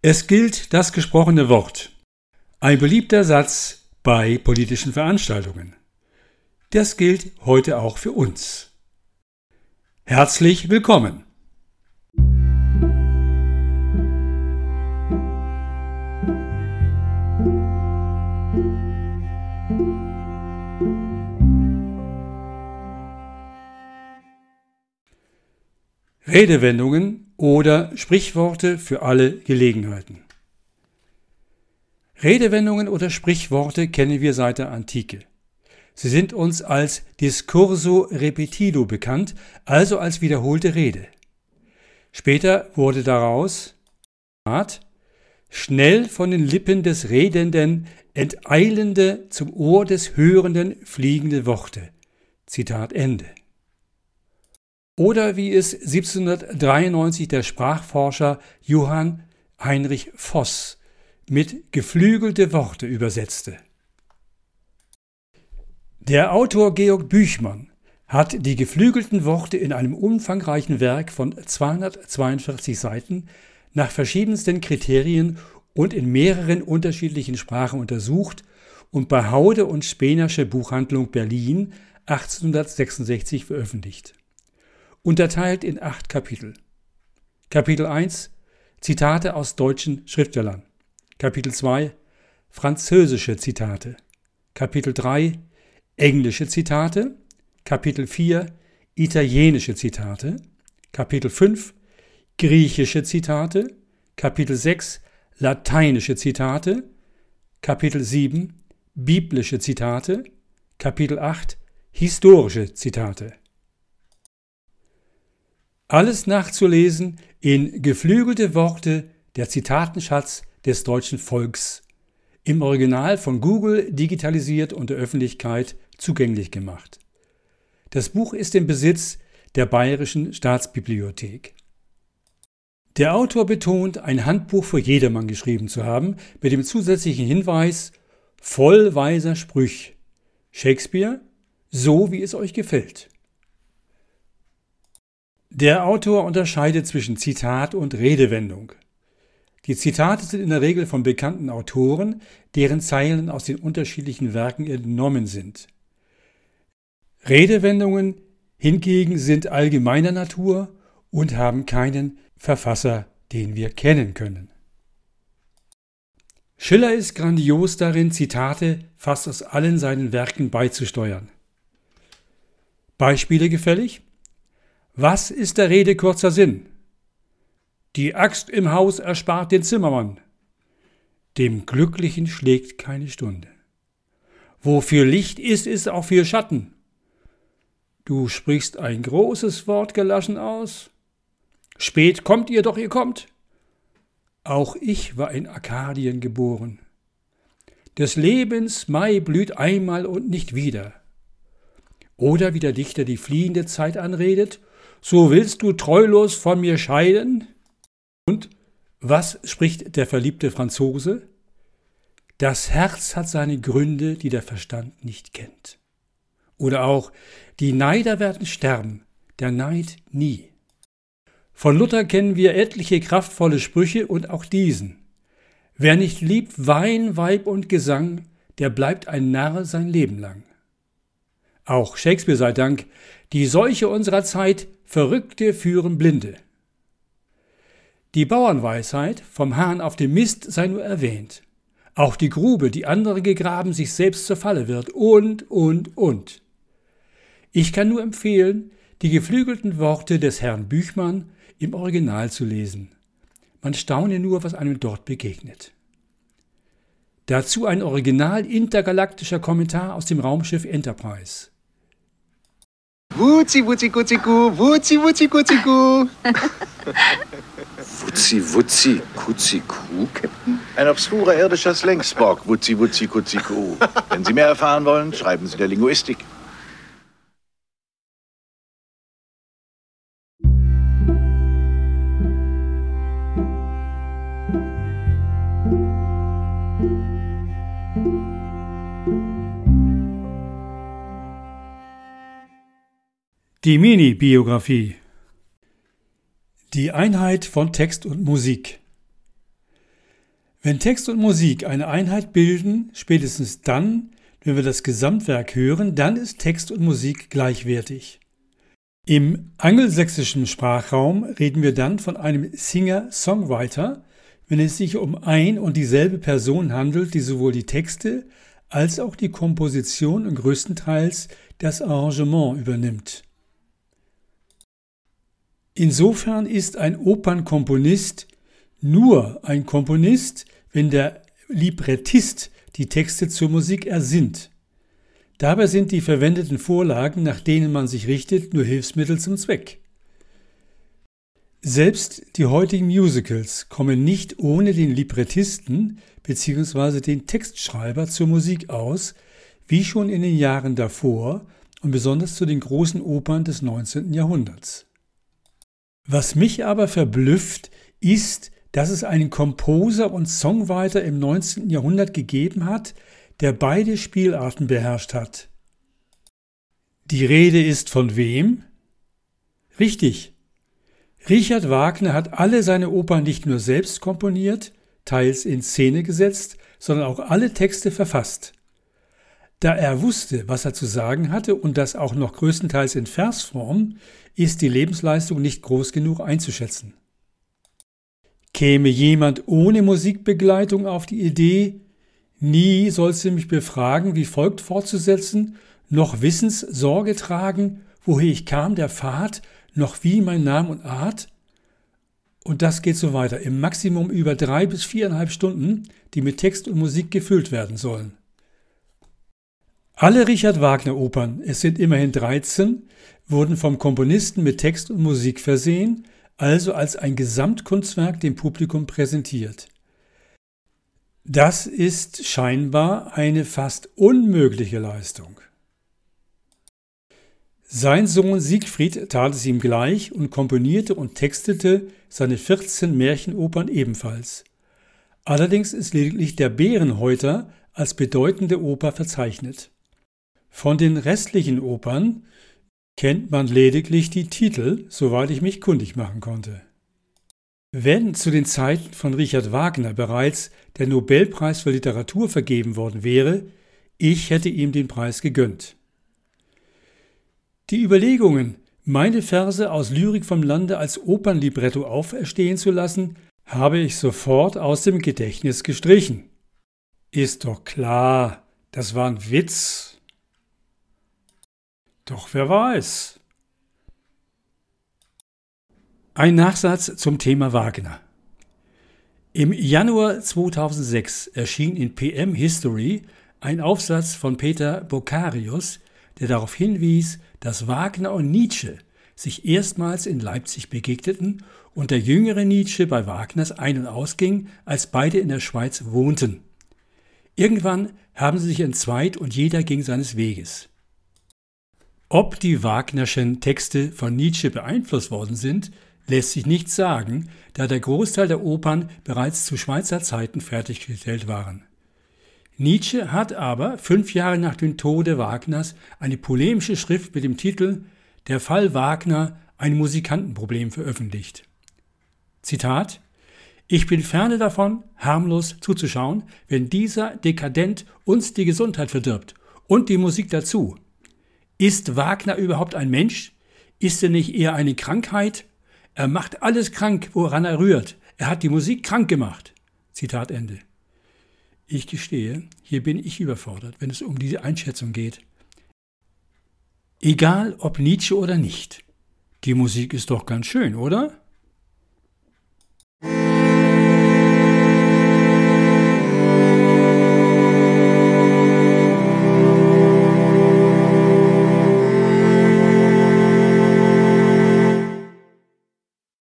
Es gilt das gesprochene Wort. Ein beliebter Satz bei politischen Veranstaltungen. Das gilt heute auch für uns. Herzlich willkommen. Redewendungen oder Sprichworte für alle Gelegenheiten. Redewendungen oder Sprichworte kennen wir seit der Antike. Sie sind uns als Discurso repetido bekannt, also als wiederholte Rede. Später wurde daraus schnell von den Lippen des Redenden enteilende, zum Ohr des Hörenden fliegende Worte. Zitat Ende. Oder wie es 1793 der Sprachforscher Johann Heinrich Voss mit geflügelte Worte übersetzte. Der Autor Georg Büchmann hat die geflügelten Worte in einem umfangreichen Werk von 242 Seiten nach verschiedensten Kriterien und in mehreren unterschiedlichen Sprachen untersucht und bei Haude und Spenersche Buchhandlung Berlin 1866 veröffentlicht unterteilt in acht Kapitel. Kapitel 1 Zitate aus deutschen Schriftstellern. Kapitel 2 Französische Zitate. Kapitel 3 Englische Zitate. Kapitel 4 Italienische Zitate. Kapitel 5 Griechische Zitate. Kapitel 6 Lateinische Zitate. Kapitel 7 Biblische Zitate. Kapitel 8 Historische Zitate. Alles nachzulesen in Geflügelte Worte, der Zitatenschatz des deutschen Volks, im Original von Google digitalisiert und der Öffentlichkeit zugänglich gemacht. Das Buch ist im Besitz der Bayerischen Staatsbibliothek. Der Autor betont, ein Handbuch für jedermann geschrieben zu haben, mit dem zusätzlichen Hinweis voll weiser Sprüch. Shakespeare, so wie es euch gefällt. Der Autor unterscheidet zwischen Zitat und Redewendung. Die Zitate sind in der Regel von bekannten Autoren, deren Zeilen aus den unterschiedlichen Werken entnommen sind. Redewendungen hingegen sind allgemeiner Natur und haben keinen Verfasser, den wir kennen können. Schiller ist grandios darin, Zitate fast aus allen seinen Werken beizusteuern. Beispiele gefällig? Was ist der Rede kurzer Sinn? Die Axt im Haus erspart den Zimmermann. Dem Glücklichen schlägt keine Stunde. Wofür Licht ist, ist auch viel Schatten. Du sprichst ein großes Wort gelassen aus. Spät kommt ihr, doch ihr kommt. Auch ich war in Arkadien geboren. Des Lebens Mai blüht einmal und nicht wieder. Oder wie der Dichter die fliehende Zeit anredet so willst du treulos von mir scheiden? Und was spricht der verliebte Franzose? Das Herz hat seine Gründe, die der Verstand nicht kennt. Oder auch, die Neider werden sterben, der Neid nie. Von Luther kennen wir etliche kraftvolle Sprüche und auch diesen. Wer nicht liebt Wein, Weib und Gesang, der bleibt ein Narr sein Leben lang. Auch Shakespeare sei Dank, die Seuche unserer Zeit Verrückte führen Blinde. Die Bauernweisheit vom Hahn auf dem Mist sei nur erwähnt. Auch die Grube, die andere gegraben, sich selbst zur Falle wird und, und, und. Ich kann nur empfehlen, die geflügelten Worte des Herrn Büchmann im Original zu lesen. Man staune nur, was einem dort begegnet. Dazu ein original intergalaktischer Kommentar aus dem Raumschiff Enterprise. Wutzi, wutzi, kutzi, ku. Wutzi, wutzi, kutzi, ku. Wutzi, wutzi, kutzi, ku, Captain? Ein obskurer irdischer Slangsborg, wutzi, wutzi, kutzi, ku. Wenn Sie mehr erfahren wollen, schreiben Sie der Linguistik. Die Mini-Biografie. Die Einheit von Text und Musik. Wenn Text und Musik eine Einheit bilden, spätestens dann, wenn wir das Gesamtwerk hören, dann ist Text und Musik gleichwertig. Im angelsächsischen Sprachraum reden wir dann von einem Singer-Songwriter, wenn es sich um ein und dieselbe Person handelt, die sowohl die Texte als auch die Komposition und größtenteils das Arrangement übernimmt. Insofern ist ein Opernkomponist nur ein Komponist, wenn der Librettist die Texte zur Musik ersinnt. Dabei sind die verwendeten Vorlagen, nach denen man sich richtet, nur Hilfsmittel zum Zweck. Selbst die heutigen Musicals kommen nicht ohne den Librettisten bzw. den Textschreiber zur Musik aus, wie schon in den Jahren davor und besonders zu den großen Opern des 19. Jahrhunderts. Was mich aber verblüfft, ist, dass es einen Komposer und Songwriter im 19. Jahrhundert gegeben hat, der beide Spielarten beherrscht hat. Die Rede ist von wem? Richtig, Richard Wagner hat alle seine Opern nicht nur selbst komponiert, teils in Szene gesetzt, sondern auch alle Texte verfasst. Da er wusste, was er zu sagen hatte und das auch noch größtenteils in Versform, ist die Lebensleistung nicht groß genug einzuschätzen. Käme jemand ohne Musikbegleitung auf die Idee, nie sollst du mich befragen, wie folgt fortzusetzen, noch Wissens Sorge tragen, woher ich kam, der Pfad noch wie mein Name und Art. Und das geht so weiter, im Maximum über drei bis viereinhalb Stunden, die mit Text und Musik gefüllt werden sollen. Alle Richard Wagner Opern, es sind immerhin 13, wurden vom Komponisten mit Text und Musik versehen, also als ein Gesamtkunstwerk dem Publikum präsentiert. Das ist scheinbar eine fast unmögliche Leistung. Sein Sohn Siegfried tat es ihm gleich und komponierte und textete seine 14 Märchenopern ebenfalls. Allerdings ist lediglich der Bärenhäuter als bedeutende Oper verzeichnet. Von den restlichen Opern kennt man lediglich die Titel, soweit ich mich kundig machen konnte. Wenn zu den Zeiten von Richard Wagner bereits der Nobelpreis für Literatur vergeben worden wäre, ich hätte ihm den Preis gegönnt. Die Überlegungen, meine Verse aus Lyrik vom Lande als Opernlibretto auferstehen zu lassen, habe ich sofort aus dem Gedächtnis gestrichen. Ist doch klar, das war ein Witz. Doch wer weiß. Ein Nachsatz zum Thema Wagner. Im Januar 2006 erschien in PM History ein Aufsatz von Peter Bocarius, der darauf hinwies, dass Wagner und Nietzsche sich erstmals in Leipzig begegneten und der jüngere Nietzsche bei Wagners ein- und ausging, als beide in der Schweiz wohnten. Irgendwann haben sie sich entzweit und jeder ging seines Weges. Ob die Wagnerschen Texte von Nietzsche beeinflusst worden sind, lässt sich nicht sagen, da der Großteil der Opern bereits zu Schweizer Zeiten fertiggestellt waren. Nietzsche hat aber fünf Jahre nach dem Tode Wagners eine polemische Schrift mit dem Titel Der Fall Wagner, ein Musikantenproblem veröffentlicht. Zitat Ich bin ferne davon, harmlos zuzuschauen, wenn dieser Dekadent uns die Gesundheit verdirbt und die Musik dazu. Ist Wagner überhaupt ein Mensch? Ist er nicht eher eine Krankheit? Er macht alles krank, woran er rührt. Er hat die Musik krank gemacht. Zitat Ende. Ich gestehe, hier bin ich überfordert, wenn es um diese Einschätzung geht. Egal ob Nietzsche oder nicht, die Musik ist doch ganz schön, oder?